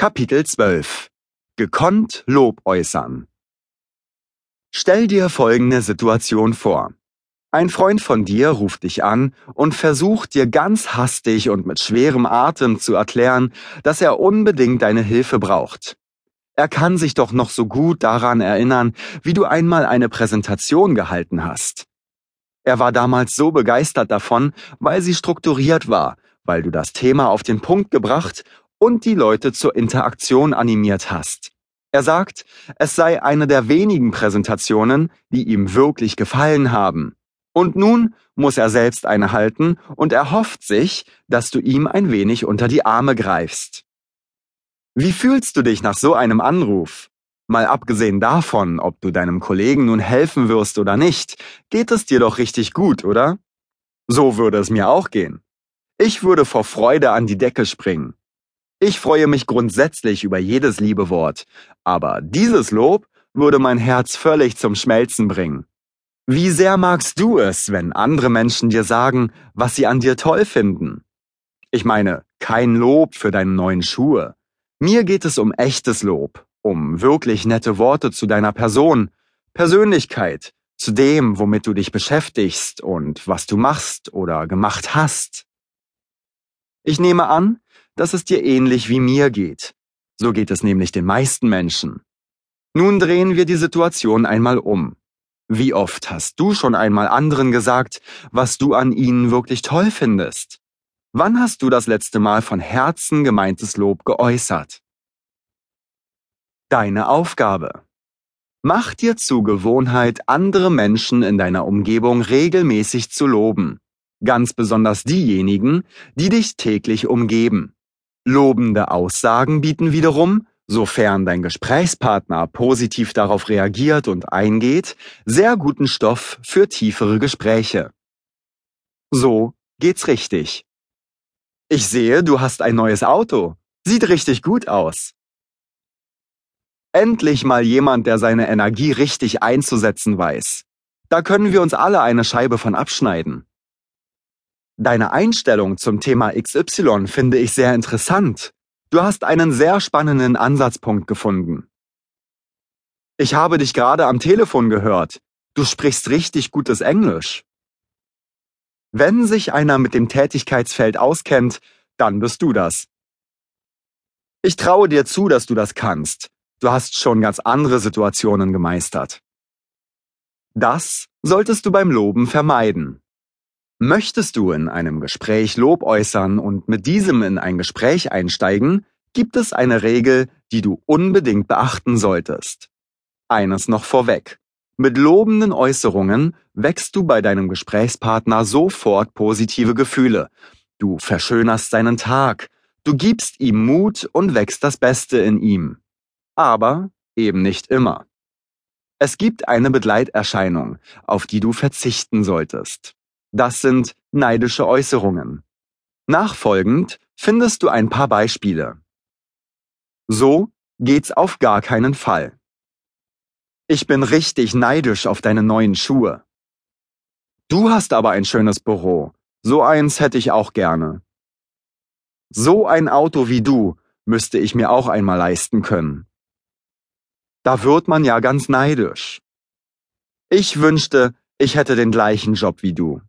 Kapitel 12 Gekonnt Lob äußern Stell dir folgende Situation vor. Ein Freund von dir ruft dich an und versucht dir ganz hastig und mit schwerem Atem zu erklären, dass er unbedingt deine Hilfe braucht. Er kann sich doch noch so gut daran erinnern, wie du einmal eine Präsentation gehalten hast. Er war damals so begeistert davon, weil sie strukturiert war, weil du das Thema auf den Punkt gebracht und die Leute zur Interaktion animiert hast. Er sagt, es sei eine der wenigen Präsentationen, die ihm wirklich gefallen haben. Und nun muss er selbst eine halten und er hofft sich, dass du ihm ein wenig unter die Arme greifst. Wie fühlst du dich nach so einem Anruf? Mal abgesehen davon, ob du deinem Kollegen nun helfen wirst oder nicht, geht es dir doch richtig gut, oder? So würde es mir auch gehen. Ich würde vor Freude an die Decke springen. Ich freue mich grundsätzlich über jedes liebe Wort, aber dieses Lob würde mein Herz völlig zum Schmelzen bringen. Wie sehr magst du es, wenn andere Menschen dir sagen, was sie an dir toll finden? Ich meine, kein Lob für deine neuen Schuhe. Mir geht es um echtes Lob, um wirklich nette Worte zu deiner Person, Persönlichkeit, zu dem, womit du dich beschäftigst und was du machst oder gemacht hast. Ich nehme an, dass es dir ähnlich wie mir geht. So geht es nämlich den meisten Menschen. Nun drehen wir die Situation einmal um. Wie oft hast du schon einmal anderen gesagt, was du an ihnen wirklich toll findest? Wann hast du das letzte Mal von Herzen gemeintes Lob geäußert? Deine Aufgabe. Mach dir zur Gewohnheit, andere Menschen in deiner Umgebung regelmäßig zu loben. Ganz besonders diejenigen, die dich täglich umgeben. Lobende Aussagen bieten wiederum, sofern dein Gesprächspartner positiv darauf reagiert und eingeht, sehr guten Stoff für tiefere Gespräche. So geht's richtig. Ich sehe, du hast ein neues Auto. Sieht richtig gut aus. Endlich mal jemand, der seine Energie richtig einzusetzen weiß. Da können wir uns alle eine Scheibe von abschneiden. Deine Einstellung zum Thema XY finde ich sehr interessant. Du hast einen sehr spannenden Ansatzpunkt gefunden. Ich habe dich gerade am Telefon gehört. Du sprichst richtig gutes Englisch. Wenn sich einer mit dem Tätigkeitsfeld auskennt, dann bist du das. Ich traue dir zu, dass du das kannst. Du hast schon ganz andere Situationen gemeistert. Das solltest du beim Loben vermeiden. Möchtest du in einem Gespräch Lob äußern und mit diesem in ein Gespräch einsteigen, gibt es eine Regel, die du unbedingt beachten solltest. Eines noch vorweg. Mit lobenden Äußerungen wächst du bei deinem Gesprächspartner sofort positive Gefühle. Du verschönerst seinen Tag, du gibst ihm Mut und wächst das Beste in ihm. Aber eben nicht immer. Es gibt eine Begleiterscheinung, auf die du verzichten solltest. Das sind neidische Äußerungen. Nachfolgend findest du ein paar Beispiele. So geht's auf gar keinen Fall. Ich bin richtig neidisch auf deine neuen Schuhe. Du hast aber ein schönes Büro. So eins hätte ich auch gerne. So ein Auto wie du müsste ich mir auch einmal leisten können. Da wird man ja ganz neidisch. Ich wünschte, ich hätte den gleichen Job wie du.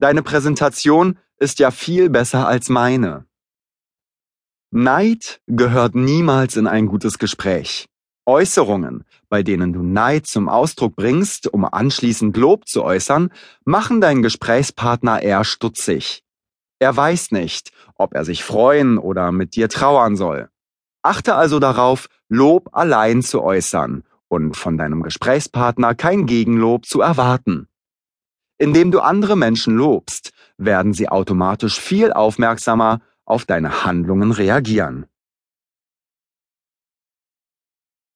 Deine Präsentation ist ja viel besser als meine. Neid gehört niemals in ein gutes Gespräch. Äußerungen, bei denen du Neid zum Ausdruck bringst, um anschließend Lob zu äußern, machen deinen Gesprächspartner eher stutzig. Er weiß nicht, ob er sich freuen oder mit dir trauern soll. Achte also darauf, Lob allein zu äußern und von deinem Gesprächspartner kein Gegenlob zu erwarten. Indem du andere Menschen lobst, werden sie automatisch viel aufmerksamer auf deine Handlungen reagieren.